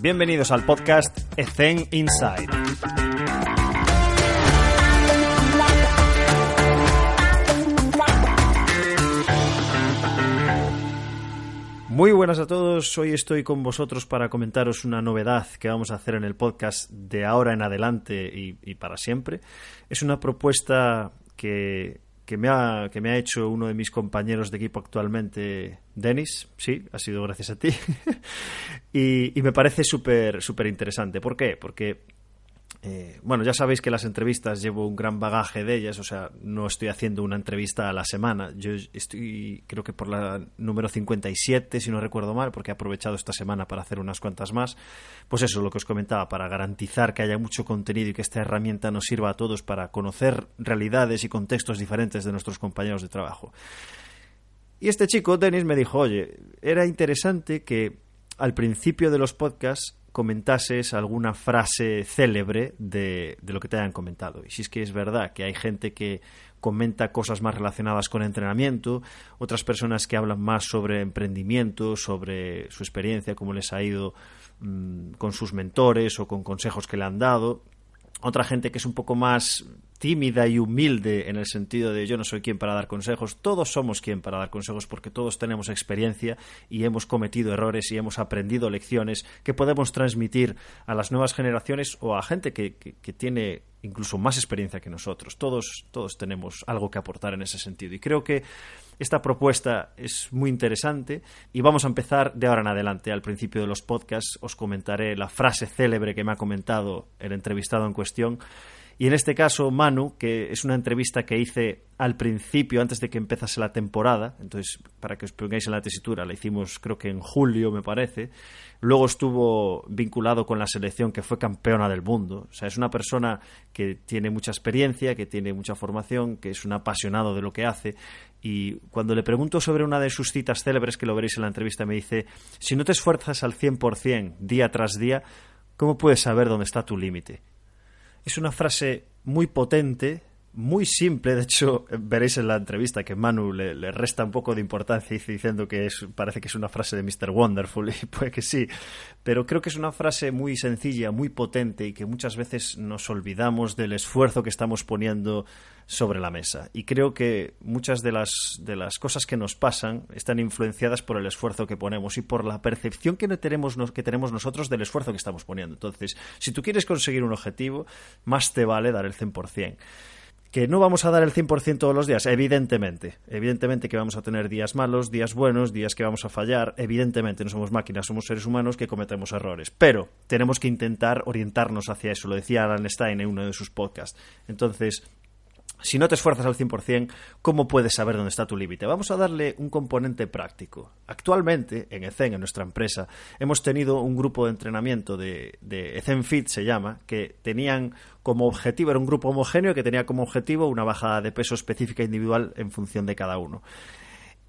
Bienvenidos al podcast Ethen Inside. Muy buenas a todos, hoy estoy con vosotros para comentaros una novedad que vamos a hacer en el podcast de ahora en adelante y, para siempre. Es una propuesta que, me ha, que me ha hecho uno de mis compañeros de equipo actualmente, Denis, sí, ha sido gracias a ti, y, y, me parece súper súper interesante. ¿Por qué? Porque eh, bueno, ya sabéis que las entrevistas llevo un gran bagaje de ellas, o sea, no estoy haciendo una entrevista a la semana. Yo estoy, creo que por la número 57, si no recuerdo mal, porque he aprovechado esta semana para hacer unas cuantas más. Pues eso, lo que os comentaba, para garantizar que haya mucho contenido y que esta herramienta nos sirva a todos para conocer realidades y contextos diferentes de nuestros compañeros de trabajo. Y este chico, Denis, me dijo, oye, era interesante que al principio de los podcasts comentases alguna frase célebre de, de, lo que te hayan comentado. Y si es que es verdad que hay gente que comenta cosas más relacionadas con entrenamiento, otras personas que hablan más sobre emprendimiento, sobre su experiencia, cómo les ha ido mmm, con sus mentores o con consejos que le han dado, otra gente que es un poco más tímida y humilde en el sentido de yo no soy quien para dar consejos, todos somos quien para dar consejos porque todos tenemos experiencia y hemos cometido errores y hemos aprendido lecciones que podemos transmitir a las nuevas generaciones o a gente que, que, tiene incluso más experiencia que nosotros. Todos, todos tenemos algo que aportar en ese sentido. Y creo que esta propuesta es muy interesante y vamos a empezar de ahora en adelante. Al principio de los podcasts os comentaré la frase célebre que me ha comentado el entrevistado en cuestión y en este caso, Manu, que es una entrevista que hice al principio, antes de que empezase la temporada, entonces, para que os pongáis en la tesitura, la hicimos creo que en julio, me parece. Luego estuvo vinculado con la selección que fue campeona del mundo. O sea, es una persona que tiene mucha experiencia, que tiene mucha formación, que es un apasionado de lo que hace. Y cuando le pregunto sobre una de sus citas célebres, que lo veréis en la entrevista, me dice, si no te esfuerzas al 100% día tras día, ¿cómo puedes saber dónde está tu límite? Es una frase muy potente, muy simple. De hecho, veréis en la entrevista que Manu le, le resta un poco de importancia diciendo que es, parece que es una frase de Mr. Wonderful, y puede que sí. Pero creo que es una frase muy sencilla, muy potente y que muchas veces nos olvidamos del esfuerzo que estamos poniendo sobre la mesa. Y creo que muchas de las, de las cosas que nos pasan están influenciadas por el esfuerzo que ponemos y por la percepción que tenemos, que tenemos nosotros del esfuerzo que estamos poniendo. Entonces, si tú quieres conseguir un objetivo, más te vale dar el 100%. Que no vamos a dar el 100% todos los días, evidentemente. Evidentemente que vamos a tener días malos, días buenos, días que vamos a fallar. Evidentemente no somos máquinas, somos seres humanos que cometemos errores. Pero tenemos que intentar orientarnos hacia eso. Lo decía Alan Stein en uno de sus podcasts. Entonces, si no te esfuerzas al 100%, ¿cómo puedes saber dónde está tu límite? Vamos a darle un componente práctico. Actualmente, en ECEN, en nuestra empresa, hemos tenido un grupo de entrenamiento de, de Fit, se llama, que tenían como objetivo, era un grupo homogéneo que tenía como objetivo una bajada de peso específica individual en función de cada uno.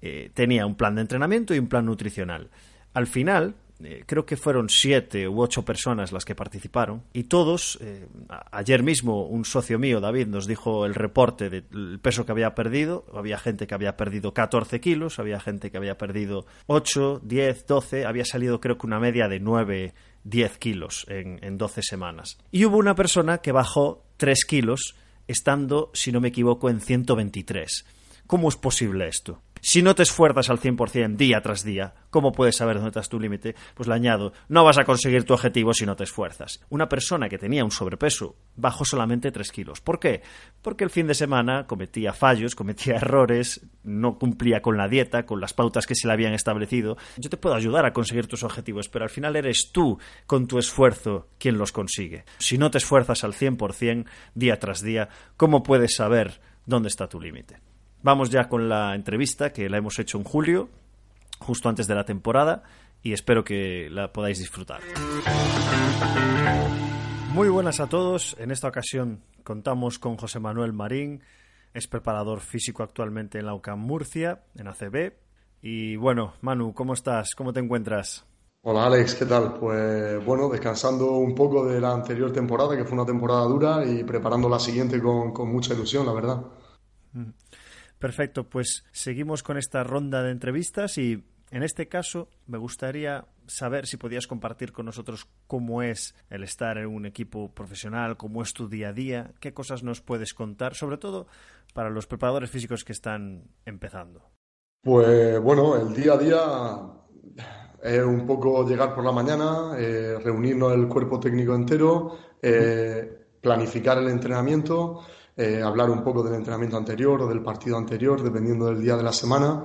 Eh, tenía un plan de entrenamiento y un plan nutricional. Al final, eh, creo que fueron siete u ocho personas las que participaron y todos, eh, ayer mismo un socio mío, David, nos dijo el reporte del peso que había perdido, había gente que había perdido 14 kilos, había gente que había perdido 8, 10, 12, había salido creo que una media de 9, 10 kilos en, en 12 semanas. Y hubo una persona que bajó 3 kilos estando, si no me equivoco, en 123. ¿Cómo es posible esto? Si no te esfuerzas al 100% día tras día, ¿cómo puedes saber dónde está tu límite? Pues le añado, no vas a conseguir tu objetivo si no te esfuerzas. Una persona que tenía un sobrepeso bajó solamente 3 kilos. ¿Por qué? Porque el fin de semana cometía fallos, cometía errores, no cumplía con la dieta, con las pautas que se le habían establecido. Yo te puedo ayudar a conseguir tus objetivos, pero al final eres tú, con tu esfuerzo, quien los consigue. Si no te esfuerzas al 100% día tras día, ¿cómo puedes saber dónde está tu límite? Vamos ya con la entrevista que la hemos hecho en julio, justo antes de la temporada, y espero que la podáis disfrutar. Muy buenas a todos. En esta ocasión contamos con José Manuel Marín, es preparador físico actualmente en la UCAM Murcia, en ACB. Y bueno, Manu, ¿cómo estás? ¿Cómo te encuentras? Hola Alex, ¿qué tal? Pues bueno, descansando un poco de la anterior temporada, que fue una temporada dura, y preparando la siguiente con, con mucha ilusión, la verdad. Perfecto, pues seguimos con esta ronda de entrevistas y En este caso, me gustaría saber si podías compartir con nosotros cómo es el estar en un equipo profesional, cómo es tu día a día, qué cosas nos puedes contar, sobre todo para los preparadores físicos que están empezando. Pues bueno, el día a día es un poco llegar por la mañana, eh, reunirnos el cuerpo técnico entero, eh, planificar el entrenamiento, eh, hablar un poco del entrenamiento anterior o del partido anterior, dependiendo del día de la semana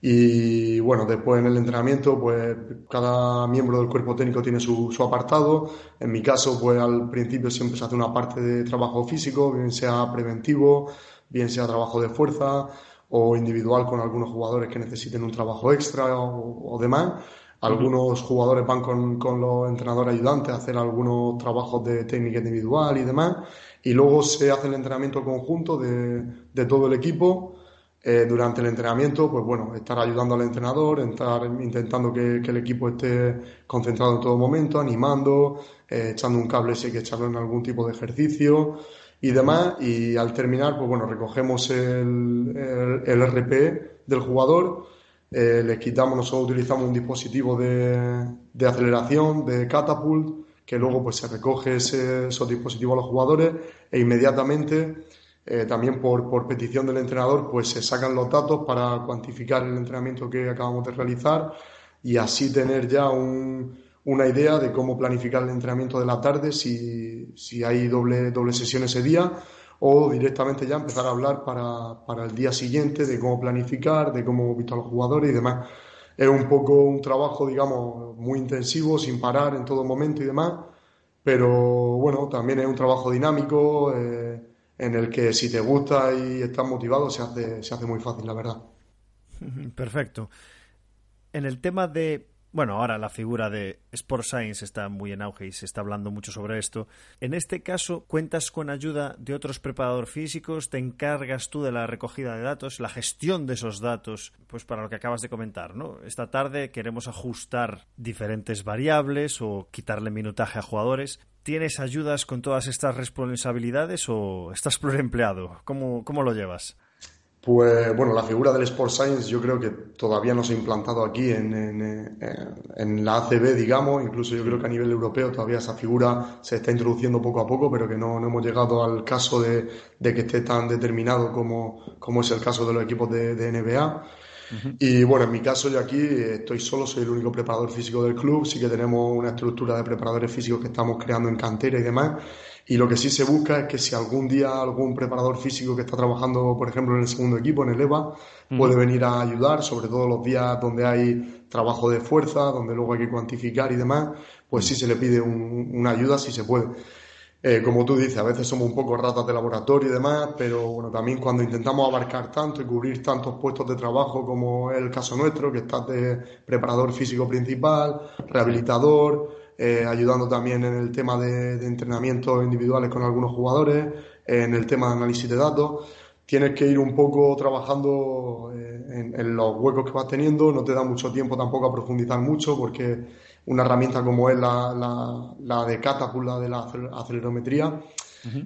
y bueno, después en el entrenamiento, pues cada miembro del cuerpo técnico tiene su, su, apartado. En mi caso, pues al principio siempre se hace una parte de trabajo físico, bien sea preventivo, bien sea trabajo de fuerza o individual con algunos jugadores que necesiten un trabajo extra o, demás. Algunos jugadores van con, con, los entrenadores ayudantes a hacer algunos trabajos de técnica individual y demás. Y luego se hace el entrenamiento conjunto de, de todo el equipo eh, durante el entrenamiento, pues bueno, estar ayudando al entrenador, estar intentando que, el equipo esté concentrado en todo momento, animando, eh, echando un cable si hay que echarlo en algún tipo de ejercicio y demás. Y al terminar, pues bueno, recogemos el, el, RP del jugador, eh, le quitamos, nosotros utilizamos un dispositivo de, de aceleración, de catapult, que luego pues se recoge ese, esos dispositivos a los jugadores e inmediatamente eh, también por, petición del entrenador, pues se sacan los datos para cuantificar el entrenamiento que acabamos de realizar y así tener ya un, una idea de cómo planificar el entrenamiento de la tarde, si, si hay doble, doble sesión ese día, o directamente ya empezar a hablar para, para el día siguiente de cómo planificar, de cómo hemos visto a los jugadores y demás. Es un poco un trabajo, digamos, muy intensivo, sin parar en todo momento y demás, pero bueno, también es un trabajo dinámico. Eh, en el que si te gusta y estás motivado se hace, se hace muy fácil, la verdad. Perfecto. En el tema de bueno, ahora la figura de Sport Science está muy en auge y se está hablando mucho sobre esto. En este caso, ¿cuentas con ayuda de otros preparadores físicos? ¿Te encargas tú de la recogida de datos, la gestión de esos datos? Pues para lo que acabas de comentar, ¿no? Esta tarde queremos ajustar diferentes variables o quitarle minutaje a jugadores. ¿Tienes ayudas con todas estas responsabilidades o estás empleado? ¿Cómo, cómo lo llevas? Pues bueno, la figura del Sport Science yo creo que todavía no se ha implantado aquí en, en, en, la ACB, digamos, incluso yo creo que a nivel europeo todavía esa figura se está introduciendo poco a poco, pero que no, no hemos llegado al caso de, de, que esté tan determinado como, como es el caso de los equipos de, de NBA. Y bueno, en mi caso yo aquí estoy solo, soy el único preparador físico del club, sí que tenemos una estructura de preparadores físicos que estamos creando en cantera y demás, y lo que sí se busca es que si algún día algún preparador físico que está trabajando, por ejemplo, en el segundo equipo, en el EVA, puede venir a ayudar, sobre todo los días donde hay trabajo de fuerza, donde luego hay que cuantificar y demás, pues sí se le pide una ayuda si se puede. Eh, como tú dices, a veces somos un poco ratas de laboratorio y demás, pero bueno, también cuando intentamos abarcar tanto y cubrir tantos puestos de trabajo como es el caso nuestro, que estás de preparador físico principal, rehabilitador, eh, ayudando también en el tema de, entrenamientos individuales con algunos jugadores, en el tema de análisis de datos. Tienes que ir un poco trabajando eh, en, los huecos que vas teniendo, no te da mucho tiempo tampoco a profundizar mucho porque una herramienta como es la, la, la de Catapult, de la acelerometría,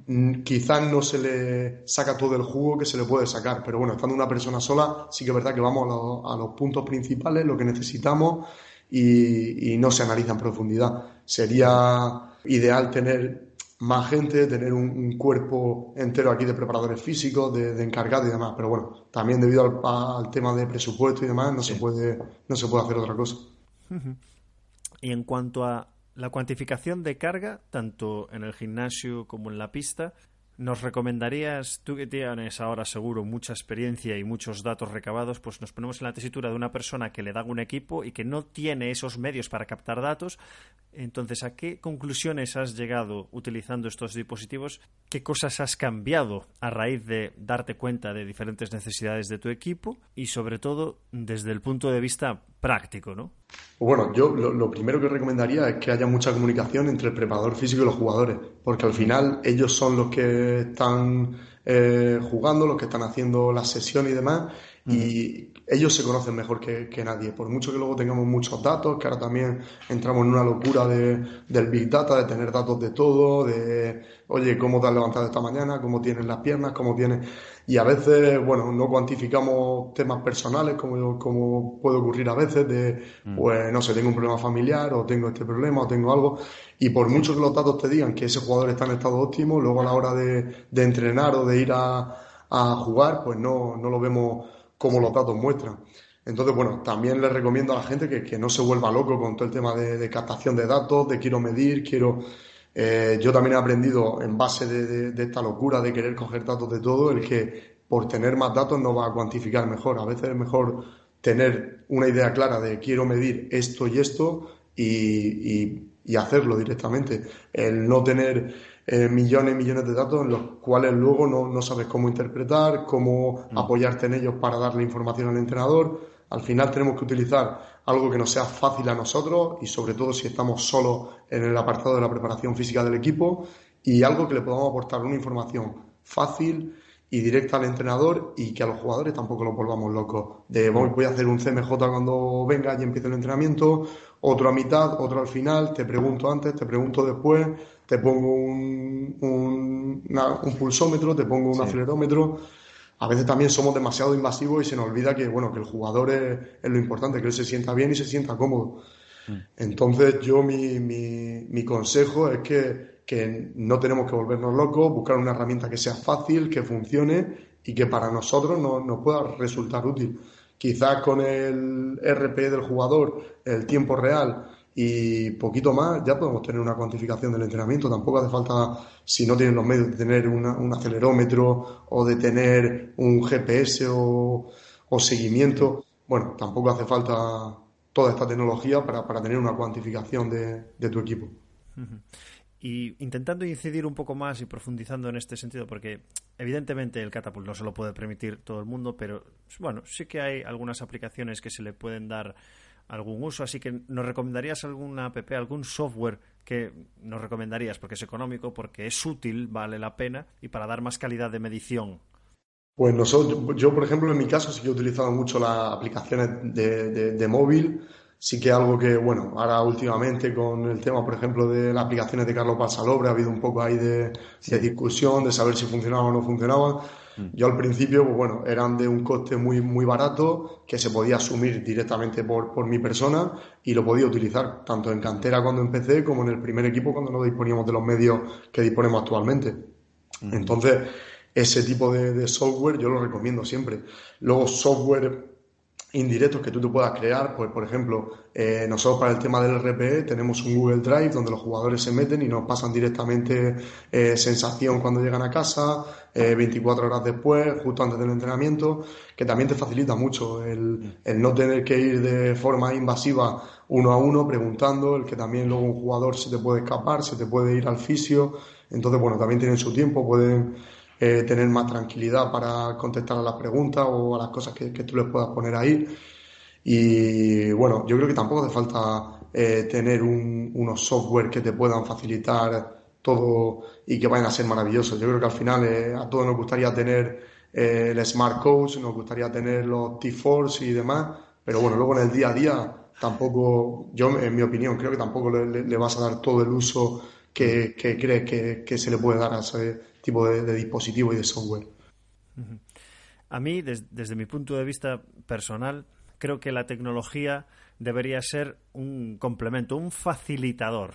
mm, quizás no se le saca todo el jugo que se le puede sacar, pero bueno, estando una persona sola, sí que es verdad que vamos a, a los puntos principales, lo que necesitamos y, no se analiza en profundidad. Sería ideal tener más gente, tener un, cuerpo entero aquí de preparadores físicos, de, encargados y demás. Pero bueno, también debido al, tema de presupuesto y demás, no, se puede, no se puede hacer otra cosa. Y en cuanto a la cuantificación de carga, tanto en el gimnasio como en la pista, ¿Nos recomendarías, tú que tienes ahora seguro mucha experiencia y muchos datos recabados, pues nos ponemos en la tesitura de una persona que le da un equipo y que no tiene esos medios para captar datos? Entonces, ¿a qué conclusiones has llegado utilizando estos dispositivos? ¿Qué cosas has cambiado a raíz de darte cuenta de diferentes necesidades de tu equipo? Y sobre todo, desde el punto de vista práctico, ¿no? Bueno, yo lo, primero que recomendaría es que haya mucha comunicación entre el preparador físico y los jugadores, porque al final ellos son los que están eh, jugando, los que están haciendo las sesiones y demás, y ellos se conocen mejor que, nadie. Por mucho que luego tengamos muchos datos, que ahora también entramos en una locura de, del Big Data, de tener datos de todo, de, oye, cómo te has levantado esta mañana, cómo tienes las piernas, cómo tienes... Y a veces, bueno, no cuantificamos temas personales, como, como puede ocurrir a veces, de, mm. pues, no sé, tengo un problema familiar, o tengo este problema, o tengo algo. Y por mucho que los datos te digan que ese jugador está en estado óptimo, luego a la hora de, de entrenar o de ir a, a jugar, pues no, no lo vemos como los datos muestran. Entonces, bueno, también les recomiendo a la gente que, no se vuelva loco con todo el tema de, captación de datos, de quiero medir, quiero... Eh, yo también he aprendido en base de, esta locura de querer coger datos de todo, el que por tener más datos no va a cuantificar mejor. A veces es mejor tener una idea clara de quiero medir esto y esto y, y hacerlo directamente. El no tener eh, millones y millones de datos en los cuales luego no, sabes cómo interpretar, cómo mm. apoyarte en ellos para darle información al entrenador. Al final tenemos que utilizar algo que nos sea fácil a nosotros y sobre todo si estamos solos en el apartado de la preparación física del equipo y algo que le podamos aportar una información fácil y directa al entrenador y que a los jugadores tampoco los volvamos locos. De voy a hacer un CMJ cuando venga y empiece el entrenamiento, otro a mitad, otro al final, te pregunto antes, te pregunto después, te pongo un, un, pulsómetro, te pongo un acelerómetro. A veces también somos demasiado invasivos y se nos olvida que, bueno, que el jugador es, lo importante, que él se sienta bien y se sienta cómodo. Mm. Entonces, yo mi, mi, mi consejo es que, que, no tenemos que volvernos locos, buscar una herramienta que sea fácil, que funcione y que para nosotros nos pueda resultar útil. Quizás con el RP del jugador, el tiempo real, y poquito más ya podemos tener una cuantificación del entrenamiento. Tampoco hace falta, si no tienen los medios, de tener un acelerómetro o de tener un GPS o, seguimiento. Bueno, tampoco hace falta toda esta tecnología para, para tener una cuantificación de, de tu equipo. Y intentando incidir un poco más y profundizando en este sentido, porque evidentemente el Catapult no se lo puede permitir todo el mundo, pero bueno, sí que hay algunas aplicaciones que se le pueden dar algún uso, así que ¿nos recomendarías alguna app, algún software que nos recomendarías porque es económico, porque es útil, vale la pena y para dar más calidad de medición? Pues nosotros, yo, por ejemplo, en mi caso sí que he utilizado mucho las aplicaciones de, de móvil sí que algo que, bueno, ahora últimamente con el tema, por ejemplo, de las aplicaciones de Carlos Pasalobre, ha habido un poco ahí de, discusión, de saber si funcionaban o no funcionaban. Mm. Yo al principio, pues bueno, eran de un coste muy, muy barato que se podía asumir directamente por, por mi persona y lo podía utilizar tanto en cantera cuando empecé como en el primer equipo cuando no disponíamos de los medios que disponemos actualmente. Mm. Entonces, ese tipo de, de software yo lo recomiendo siempre. Luego, software indirectos que tú te puedas crear. Pues, por ejemplo, eh, nosotros para el tema del RPE tenemos un Google Drive donde los jugadores se meten y nos pasan directamente eh, sensación cuando llegan a casa, 24 eh, horas después, justo antes del entrenamiento, que también te facilita mucho el, el, no tener que ir de forma invasiva uno a uno preguntando, el que también luego un jugador se te puede escapar, se te puede ir al fisio. Entonces, bueno, también tienen su tiempo, pueden eh, tener más tranquilidad para contestar a las preguntas o a las cosas que, tú les puedas poner ahí. Y bueno, yo creo que tampoco hace falta eh, tener unos software que te puedan facilitar todo y que vayan a ser maravillosos. Yo creo que al final eh, a todos nos gustaría tener el Smart Coach, nos gustaría tener los T-Force y demás, pero bueno, luego en el día a día tampoco, yo en mi opinión, creo que tampoco le, vas a dar todo el uso que, que crees que, que, se le puede dar a ese, tipo de, dispositivo y de software. A mí, desde mi punto de vista personal, creo que la tecnología debería ser un complemento, un facilitador.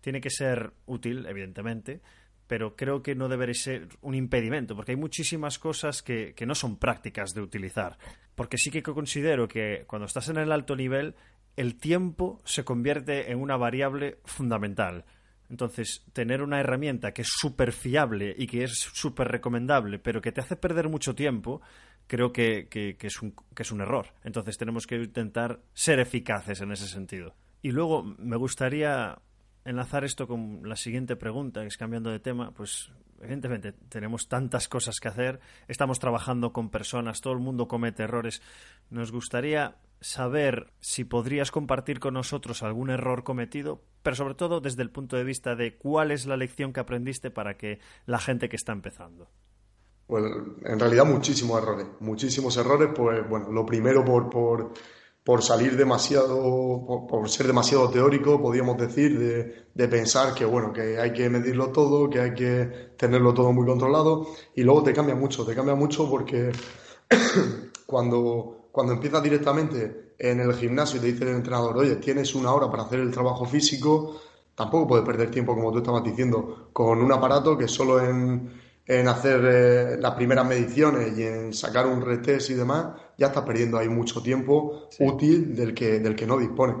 Tiene que ser útil, evidentemente, pero creo que no debería ser un impedimento, porque hay muchísimas cosas que, que, no son prácticas de utilizar. Porque sí que considero que cuando estás en el alto nivel, el tiempo se convierte en una variable fundamental. Entonces, tener una herramienta que es súper fiable y que es súper recomendable, pero que te hace perder mucho tiempo, creo que, es un, que es un error. Entonces, tenemos que intentar ser eficaces en ese sentido. Y luego, me gustaría enlazar esto con la siguiente pregunta, que es cambiando de tema, pues evidentemente tenemos tantas cosas que hacer, estamos trabajando con personas, todo el mundo comete errores. Nos gustaría saber si podrías compartir con nosotros algún error cometido, pero sobre todo desde el punto de vista de cuál es la lección que aprendiste para que la gente que está empezando. Pues en realidad muchísimos errores, muchísimos errores, pues bueno, lo primero por, por, por salir demasiado, por, ser demasiado teórico, podríamos decir, de, de, pensar que bueno, que hay que medirlo todo, que hay que tenerlo todo muy controlado, y luego te cambia mucho, te cambia mucho porque cuando, cuando empiezas directamente en el gimnasio y te dice el entrenador, oye, tienes una hora para hacer el trabajo físico, tampoco puedes perder tiempo, como tú estabas diciendo, con un aparato que solo en, en hacer eh, las primeras mediciones y en sacar un retest y demás, ya estás perdiendo ahí mucho tiempo útil del que, del que no dispone.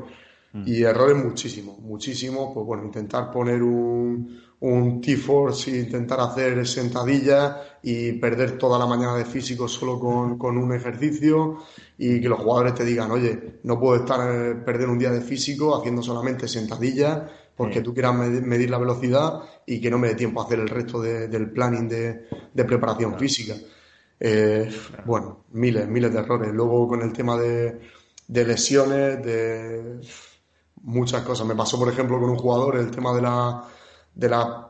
Mm. Y errores muchísimos, muchísimos, pues bueno, intentar poner un, un T-Force, intentar hacer sentadillas y perder toda la mañana de físico solo con, con, un ejercicio y que los jugadores te digan, oye, no puedo estar eh, perder un día de físico haciendo solamente sentadillas porque tú quieras medir la velocidad y que no me dé tiempo a hacer el resto del planning de, preparación física. Eh, bueno, miles, miles de errores. Luego con el tema de, lesiones, de muchas cosas. Me pasó, por ejemplo, con un jugador el tema de la, de la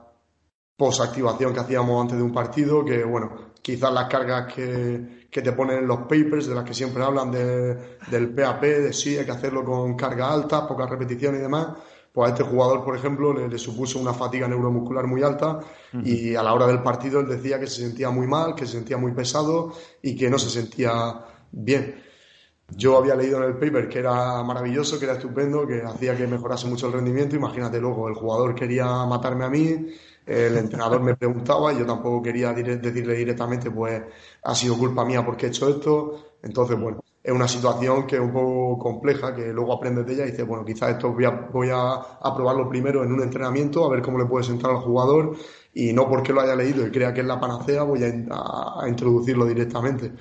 posactivación que hacíamos antes de un partido, que bueno, quizás las cargas que, que te ponen en los papers, de las que siempre hablan de, del PAP, de sí, hay que hacerlo con carga alta, pocas repeticiones y demás pues a este jugador, por ejemplo, le, supuso una fatiga neuromuscular muy alta y a la hora del partido él decía que se sentía muy mal, que se sentía muy pesado y que no se sentía bien. Yo había leído en el paper que era maravilloso, que era estupendo, que hacía que mejorase mucho el rendimiento. Imagínate luego, el jugador quería matarme a mí, el entrenador me preguntaba y yo tampoco quería decirle directamente, pues ha sido culpa mía porque he hecho esto. Entonces, bueno, es una situación que es un poco compleja, que luego aprendes de ella y dices, bueno, quizás esto voy a, voy a, probarlo primero en un entrenamiento, a ver cómo le puede entrar al jugador y no porque lo haya leído y crea que es la panacea, voy a, introducirlo directamente.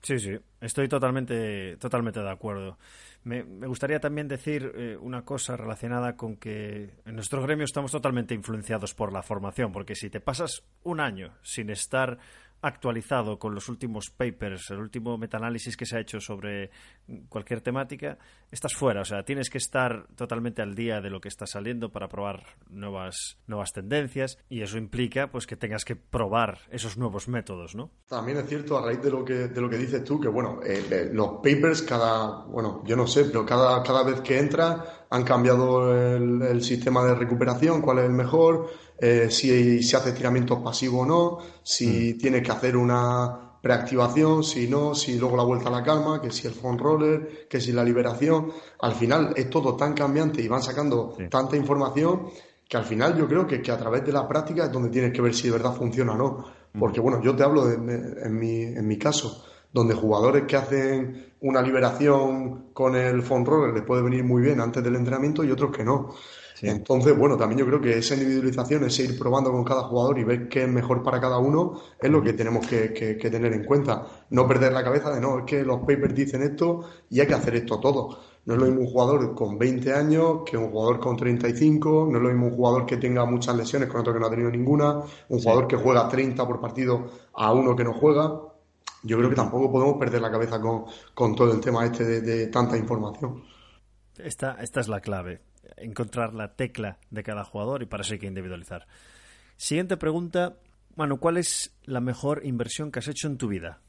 Sí, sí, estoy totalmente, totalmente de acuerdo. Me, gustaría también decir eh, una cosa relacionada con que en nuestro gremio estamos totalmente influenciados por la formación, porque si te pasas un año sin estar actualizado con los últimos papers, el último metaanálisis que se ha hecho sobre cualquier temática, estás fuera. O sea, tienes que estar totalmente al día de lo que está saliendo para probar nuevas, nuevas tendencias y eso implica pues que tengas que probar esos nuevos métodos, ¿no? También es cierto, a raíz de lo que, de lo que dices tú, que bueno, eh, eh, los papers cada, bueno, yo no sé, pero cada, cada vez que entra han cambiado el sistema de recuperación, cuál es el mejor eh, si se hace estiramiento pasivo o no, si mm. tiene que hacer una preactivación, si no, si luego la vuelta a la calma, que si el front roller, que si la liberación. Al final es todo tan cambiante y van sacando tanta información que al final yo creo que, que, a través de la práctica es donde tienes que ver si de verdad funciona o no. Mm. Porque bueno, yo te hablo de, en, mi, en mi caso, donde jugadores que hacen una liberación con el front roller les puede venir muy bien antes del entrenamiento y otros que no. Entonces, bueno, también yo creo que esa individualización, ese ir probando con cada jugador y ver qué es mejor para cada uno, es lo que tenemos que, tener en cuenta. No perder la cabeza de no, es que los papers dicen esto y hay que hacer esto todo. No es lo mismo un jugador con 20 años que un jugador con 35, no es lo mismo un jugador que tenga muchas lesiones con otro que no ha tenido ninguna, un jugador que juega 30 por partido a uno que no juega. Yo creo que tampoco podemos perder la cabeza con, todo el tema este de, de tanta información. Esta, esta es la clave encontrar la tecla de cada jugador y para eso hay que individualizar. Siguiente pregunta, Manu, ¿cuál es la mejor inversión que has hecho en tu vida?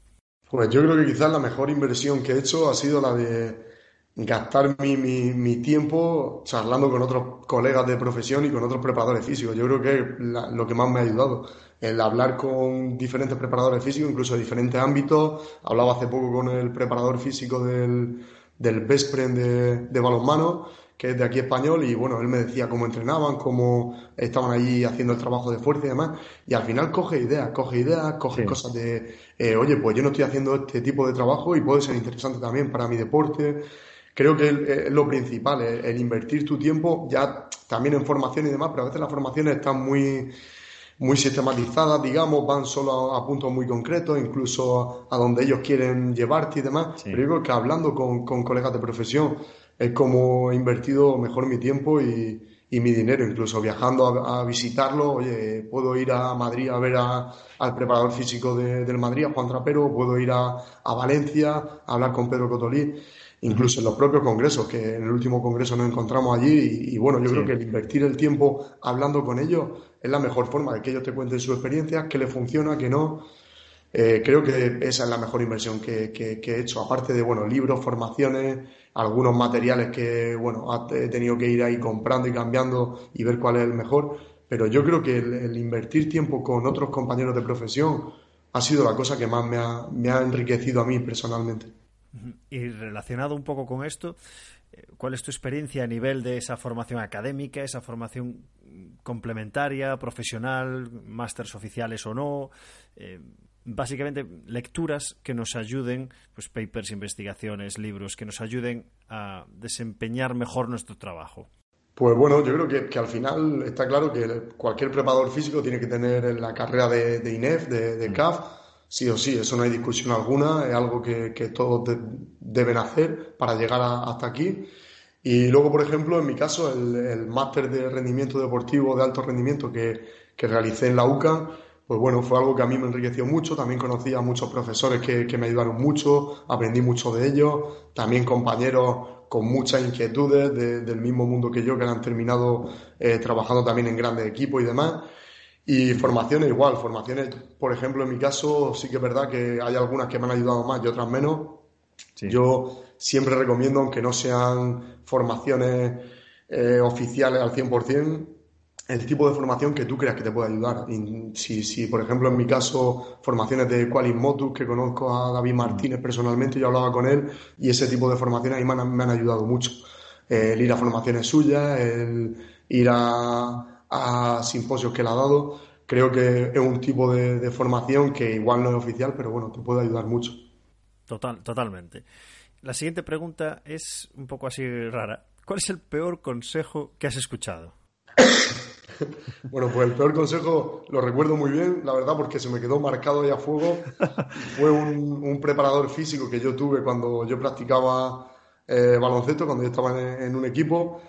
Pues yo creo que quizás la mejor inversión que he hecho ha sido la de gastar mi, mi, tiempo charlando con otros colegas de profesión y con otros preparadores físicos. Yo creo que es lo que más me ha ayudado. El hablar con diferentes preparadores físicos, incluso de diferentes ámbitos. Hablaba hace poco con el preparador físico del, del Best de, de balonmano que es de aquí español, y bueno, él me decía cómo entrenaban, cómo estaban allí haciendo el trabajo de fuerza y demás, y al final coge ideas, coge ideas, coge cosas de, eh, oye, pues yo no estoy haciendo este tipo de trabajo y puede ser interesante también para mi deporte. Creo que es lo principal, el, invertir tu tiempo, ya también en formación y demás, pero a veces las formaciones están muy, muy sistematizadas, digamos, van solo a, puntos muy concretos, incluso a, donde ellos quieren llevarte y demás. Pero yo creo que hablando con, con colegas de profesión, es como he invertido mejor mi tiempo y, mi dinero, incluso viajando a, visitarlo, oye, puedo ir a Madrid a ver al preparador físico del Madrid, a Juan Trapero, puedo ir a, Valencia a hablar con Pedro Cotolí, incluso en los propios congresos, que en el último congreso nos encontramos allí y, bueno, yo creo que el invertir el tiempo hablando con ellos es la mejor forma de que ellos te cuenten su experiencia, que les funciona, que no. Eh, creo que esa es la mejor inversión que, he hecho, aparte de bueno, libros, formaciones, algunos materiales que bueno, he tenido que ir ahí comprando y cambiando y ver cuál es el mejor. Pero yo creo que el, invertir tiempo con otros compañeros de profesión ha sido la cosa que más me ha, me ha enriquecido a mí personalmente. Y relacionado un poco con esto, eh, ¿cuál es tu experiencia a nivel de esa formación académica, esa formación complementaria, profesional, másters oficiales o no? Eh, básicamente lecturas que nos ayuden, pues papers, investigaciones, libros, que nos ayuden a desempeñar mejor nuestro trabajo. Pues bueno, yo creo que, al final está claro que cualquier preparador físico tiene que tener la carrera de, INEF, de, mm. CAF, sí o sí, eso no hay discusión alguna, es algo que, todos deben hacer para llegar hasta aquí. Y luego, por ejemplo, en mi caso, el, máster de rendimiento deportivo de alto rendimiento que, que realicé en la UCA, pues bueno, fue algo que a mí me enriqueció mucho. También conocí a muchos profesores que, me ayudaron mucho, aprendí mucho de ellos. También compañeros con muchas inquietudes del mismo mundo que yo, que han terminado eh, trabajando también en grandes equipos y demás. Y formaciones igual, formaciones, por ejemplo, en mi caso sí que es verdad que hay algunas que me han ayudado más y otras menos. Yo siempre recomiendo, aunque no sean formaciones eh, oficiales al 100%, el tipo de formación que tú creas que te puede ayudar. si, si, por ejemplo, en mi caso, formaciones de Qualis Motus, que conozco a David Martínez personalmente, yo hablaba con él y ese tipo de formaciones ahí me han, me han ayudado mucho. El ir a formaciones suyas, el ir a, a simposios que él ha dado, creo que es un tipo de, de, formación que igual no es oficial, pero bueno, te puede ayudar mucho. Total, totalmente. La siguiente pregunta es un poco así rara. ¿Cuál es el peor consejo que has escuchado? Bueno, pues el peor consejo lo recuerdo muy bien, la verdad, porque se me quedó marcado ahí a fuego. Fue un, preparador físico que yo tuve cuando yo practicaba eh, baloncesto, cuando yo estaba en, un equipo.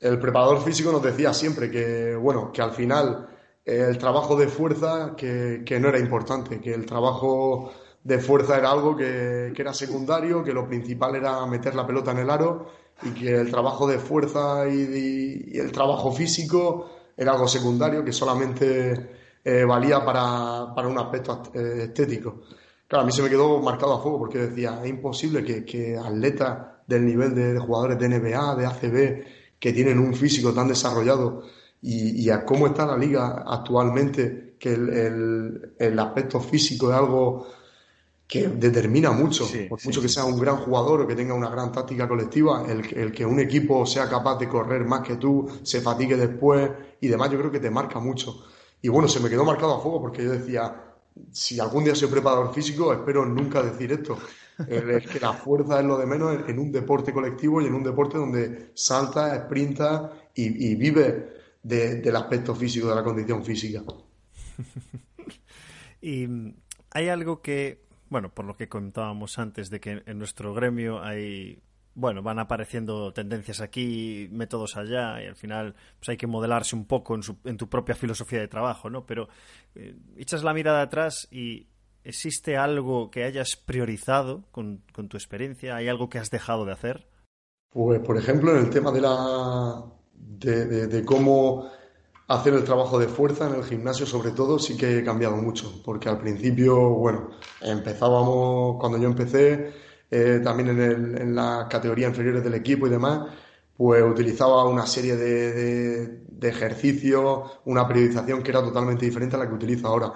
El preparador físico nos decía siempre que, bueno, que al final eh, el trabajo de fuerza que, no era importante, que el trabajo de fuerza era algo que, era secundario, que lo principal era meter la pelota en el aro y que el trabajo de fuerza y el trabajo físico era algo secundario que solamente eh, valía para, para, un aspecto eh, estético. Claro, a mí se me quedó marcado a fuego porque decía, es imposible que, que atletas del nivel de, jugadores de NBA, de ACB, que tienen un físico tan desarrollado y, a cómo está la liga actualmente, que el, el, aspecto físico es algo que determina mucho, por mucho que sea un gran jugador o que tenga una gran táctica colectiva, el, el, que un equipo sea capaz de correr más que tú, se fatigue después, y demás, yo creo que te marca mucho. Y bueno, se me quedó marcado a fuego porque yo decía, si algún día soy preparador físico, espero nunca decir esto. Es que la fuerza es lo de menos en un deporte colectivo y en un deporte donde salta, sprinta y, vive del aspecto físico, de la condición física. y hay algo que, bueno, por lo que contábamos antes, de que en nuestro gremio hay bueno, van apareciendo tendencias aquí, métodos allá, y al final pues hay que modelarse un poco en, en tu propia filosofía de trabajo, ¿no? Pero eh, echas la mirada atrás y ¿existe algo que hayas priorizado con, tu experiencia? ¿Hay algo que has dejado de hacer? Pues, por ejemplo, en el tema de la de, de, cómo hacer el trabajo de fuerza en el gimnasio, sobre todo, sí que he cambiado mucho, porque al principio, bueno, empezábamos, cuando yo empecé, eh, también en, el, en las categorías inferiores del equipo y demás, pues utilizaba una serie de, de, ejercicios, una periodización que era totalmente diferente a la que utilizo ahora.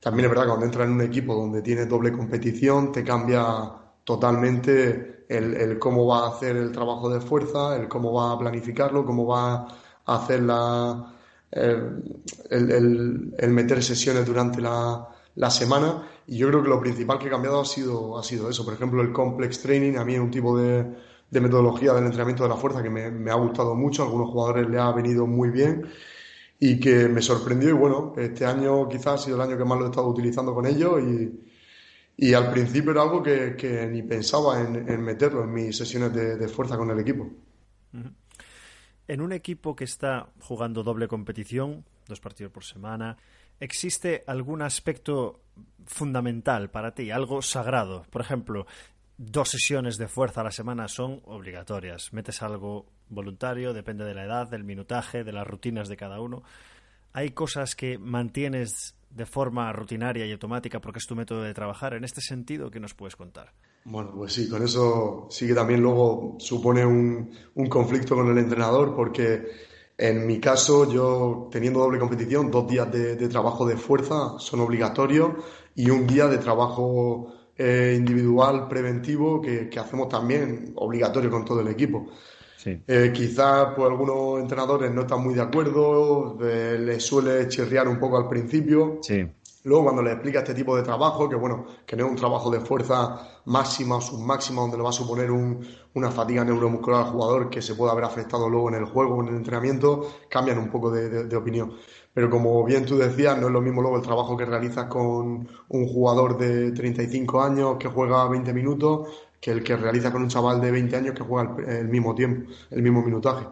También es verdad que cuando entras en un equipo donde tienes doble competición, te cambia totalmente el, cómo va a hacer el trabajo de fuerza, el cómo va a planificarlo, cómo va a hacer la, el, meter sesiones durante la, la semana y yo creo que lo principal que he cambiado ha sido, ha sido eso. Por ejemplo, el complex training a mí es un tipo de, de metodología del entrenamiento de la fuerza que me, me, ha gustado mucho. A algunos jugadores le ha venido muy bien y que me sorprendió. Y bueno, este año quizás ha sido el año que más lo he estado utilizando con ellos y, y al principio era algo que, que ni pensaba en, en, meterlo en mis sesiones de, de fuerza con el equipo. En un equipo que está jugando doble competición, dos partidos por semana, ¿existe algún aspecto fundamental para ti, algo sagrado? Por ejemplo, dos sesiones de fuerza a la semana son obligatorias. Metes algo voluntario, depende de la edad, del minutaje, de las rutinas de cada uno. ¿Hay cosas que mantienes de forma rutinaria y automática porque es tu método de trabajar. En este sentido, ¿qué nos puedes contar? Bueno, pues sí, con eso sí que también luego supone un, conflicto con el entrenador porque en mi caso yo teniendo doble competición, dos días de, trabajo de fuerza son obligatorios y un día de trabajo eh, individual preventivo que, que hacemos también obligatorio con todo el equipo. Eh, quizás pues, algunos entrenadores no están muy de acuerdo, eh, les suele chirriar un poco al principio. Luego, cuando les explica este tipo de trabajo, que bueno, que no es un trabajo de fuerza máxima o submáxima, donde le va a suponer una fatiga neuromuscular al jugador que se pueda haber afectado luego en el juego o en el entrenamiento, cambian un poco de, opinión. Pero como bien tú decías, no es lo mismo luego el trabajo que realizas con un jugador de 35 años que juega 20 minutos que el que realiza con un chaval de 20 años que juega el, mismo tiempo, el mismo minutaje.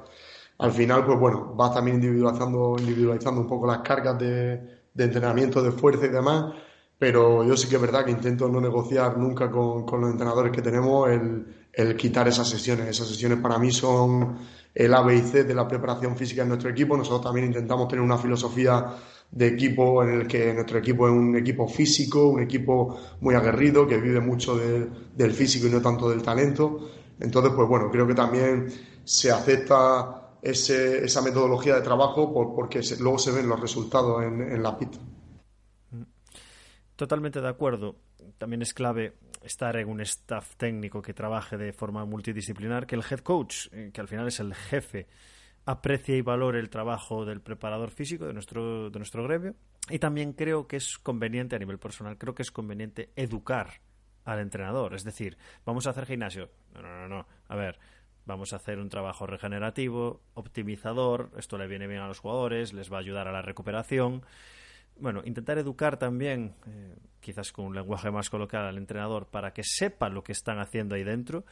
Al final, pues bueno, vas también individualizando, individualizando un poco las cargas de, entrenamiento, de fuerza y demás, pero yo sí que es verdad que intento no negociar nunca con, los entrenadores que tenemos el, el, quitar esas sesiones. Esas sesiones para mí son el A, B y C de la preparación física en nuestro equipo. Nosotros también intentamos tener una filosofía de equipo en el que nuestro equipo es un equipo físico, un equipo muy aguerrido, que vive mucho del físico y no tanto del talento. Entonces, pues bueno, creo que también se acepta esa metodología de trabajo porque luego se ven los resultados en, la pista. Totalmente de acuerdo. También es clave estar en un staff técnico que trabaje de forma multidisciplinar, que el head coach, eh, que al final es el jefe aprecia y valore el trabajo del preparador físico de nuestro, de nuestro gremio. Y también creo que es conveniente a nivel personal, creo que es conveniente educar al entrenador. Es decir, vamos a hacer gimnasio. No, no, no, no. A ver, vamos a hacer un trabajo regenerativo, optimizador. Esto le viene bien a los jugadores, les va a ayudar a la recuperación. Bueno, intentar educar también, eh, quizás con un lenguaje más coloquial al entrenador, para que sepa lo que están haciendo ahí dentro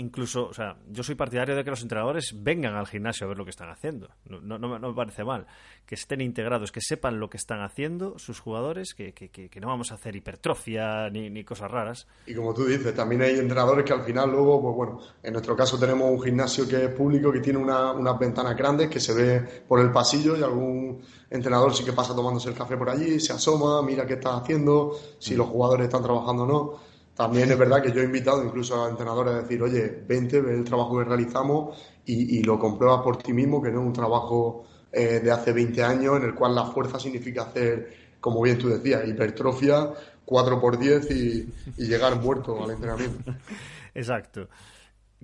incluso, o sea, yo soy partidario de que los entrenadores vengan al gimnasio a ver lo que están haciendo. No, no, no, me parece mal. Que estén integrados, que sepan lo que están haciendo sus jugadores, que, que, que, no vamos a hacer hipertrofia ni, ni, cosas raras. Y como tú dices, también hay entrenadores que al final luego, pues bueno, en nuestro caso tenemos un gimnasio que es público, que tiene una, unas ventanas grandes, que se ve por el pasillo y algún entrenador sí que pasa tomándose el café por allí, se asoma, mira qué está haciendo, si los jugadores están trabajando o no también es verdad que yo he invitado incluso a entrenadores a decir, oye, vente, ve el trabajo que realizamos y, lo compruebas por ti mismo, que no es un trabajo eh, de hace 20 años en el cual la fuerza significa hacer, como bien tú decías, hipertrofia 4 por 10 y, y llegar muerto al entrenamiento. Exacto.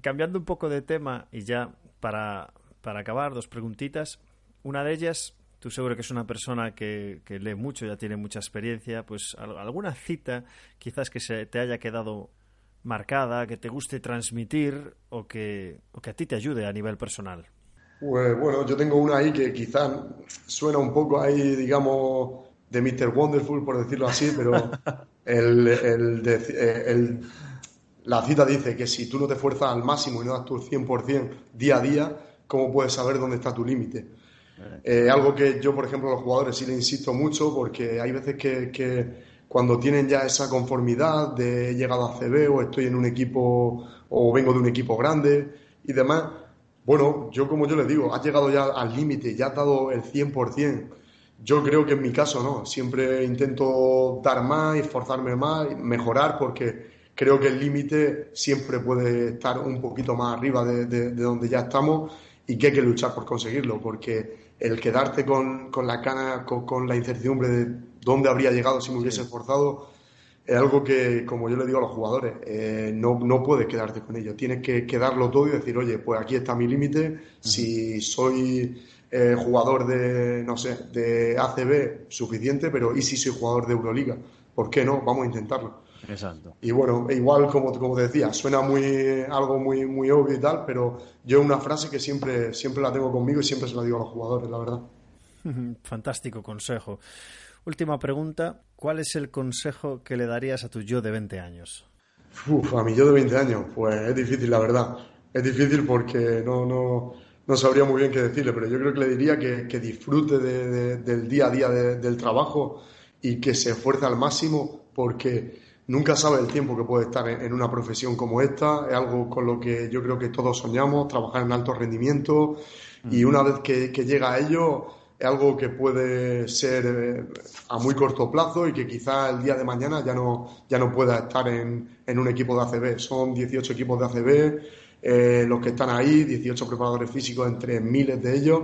Cambiando un poco de tema y ya para, para acabar, dos preguntitas. Una de ellas, tú seguro que es una persona que, lee mucho, ya tiene mucha experiencia, pues alguna cita quizás que se te haya quedado marcada, que te guste transmitir o que, o que a ti te ayude a nivel personal. Pues bueno, yo tengo una ahí que quizás suena un poco ahí, digamos, de Mr. Wonderful, por decirlo así, pero el, el, la cita dice que si tú no te esfuerzas al máximo y no das tu 100% día a día, ¿cómo puedes saber dónde está tu límite? Eh, algo que yo, por ejemplo, a los jugadores sí le insisto mucho porque hay veces que, cuando tienen ya esa conformidad de he llegado a CB o estoy en un equipo o vengo de un equipo grande y demás, bueno, yo como yo les digo, has llegado ya al límite, ya has dado el 100%. Yo creo que en mi caso no, siempre intento dar más, esforzarme más, mejorar porque creo que el límite siempre puede estar un poquito más arriba de, de donde ya estamos y que hay que luchar por conseguirlo, porque el quedarte con, con la cana, con, la incertidumbre de dónde habría llegado si me hubiese esforzado, es algo que, como yo le digo a los jugadores, eh, no, no puedes quedarte con ello. Tienes que, quedarlo todo y decir, oye, pues aquí está mi límite. Si soy eh, jugador de, no sé, de ACB, suficiente, pero ¿y si soy jugador de Euroliga? ¿Por qué no? Vamos a intentarlo. Exacto. Y bueno, igual como, como te decía, suena muy algo muy, muy obvio y tal, pero yo una frase que siempre, siempre la tengo conmigo y siempre se la digo a los jugadores, la verdad. Fantástico consejo. Última pregunta, ¿cuál es el consejo que le darías a tu yo de 20 años? Uf, a mi yo de 20 años, pues es difícil, la verdad. Es difícil porque no, no, no sabría muy bien qué decirle, pero yo creo que le diría que, que disfrute del día a día del trabajo y que se esfuerce al máximo porque Nunca sabe el tiempo que puede estar en, una profesión como esta. Es algo con lo que yo creo que todos soñamos, trabajar en alto rendimiento. Y una vez que, llega a ello, es algo que puede ser eh, a muy corto plazo y que quizá el día de mañana ya no, ya no pueda estar en, en un equipo de ACB. Son 18 equipos de ACB, eh, los que están ahí, 18 preparadores físicos entre miles de ellos,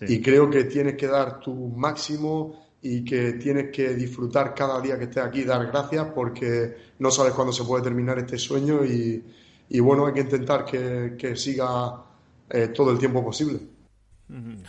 y creo que tienes que dar tu máximo y que tienes que disfrutar cada día que estés aquí, dar gracias porque no sabes cuándo se puede terminar este sueño y, y bueno, hay que intentar que, que siga eh, todo el tiempo posible.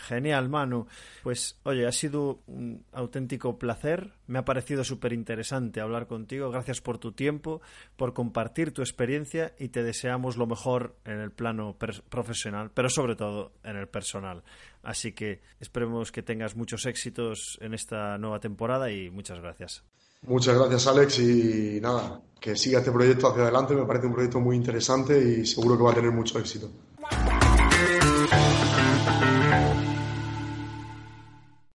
Genial, Manu. Pues oye, ha sido un auténtico placer. Me ha parecido súper interesante hablar contigo. Gracias por tu tiempo, por compartir tu experiencia y te deseamos lo mejor en el plano profesional, pero sobre todo en el personal. Así que esperemos que tengas muchos éxitos en esta nueva temporada y muchas gracias. Muchas gracias, Alex. Y nada, que siga este proyecto hacia adelante. Me parece un proyecto muy interesante y seguro que va a tener mucho éxito.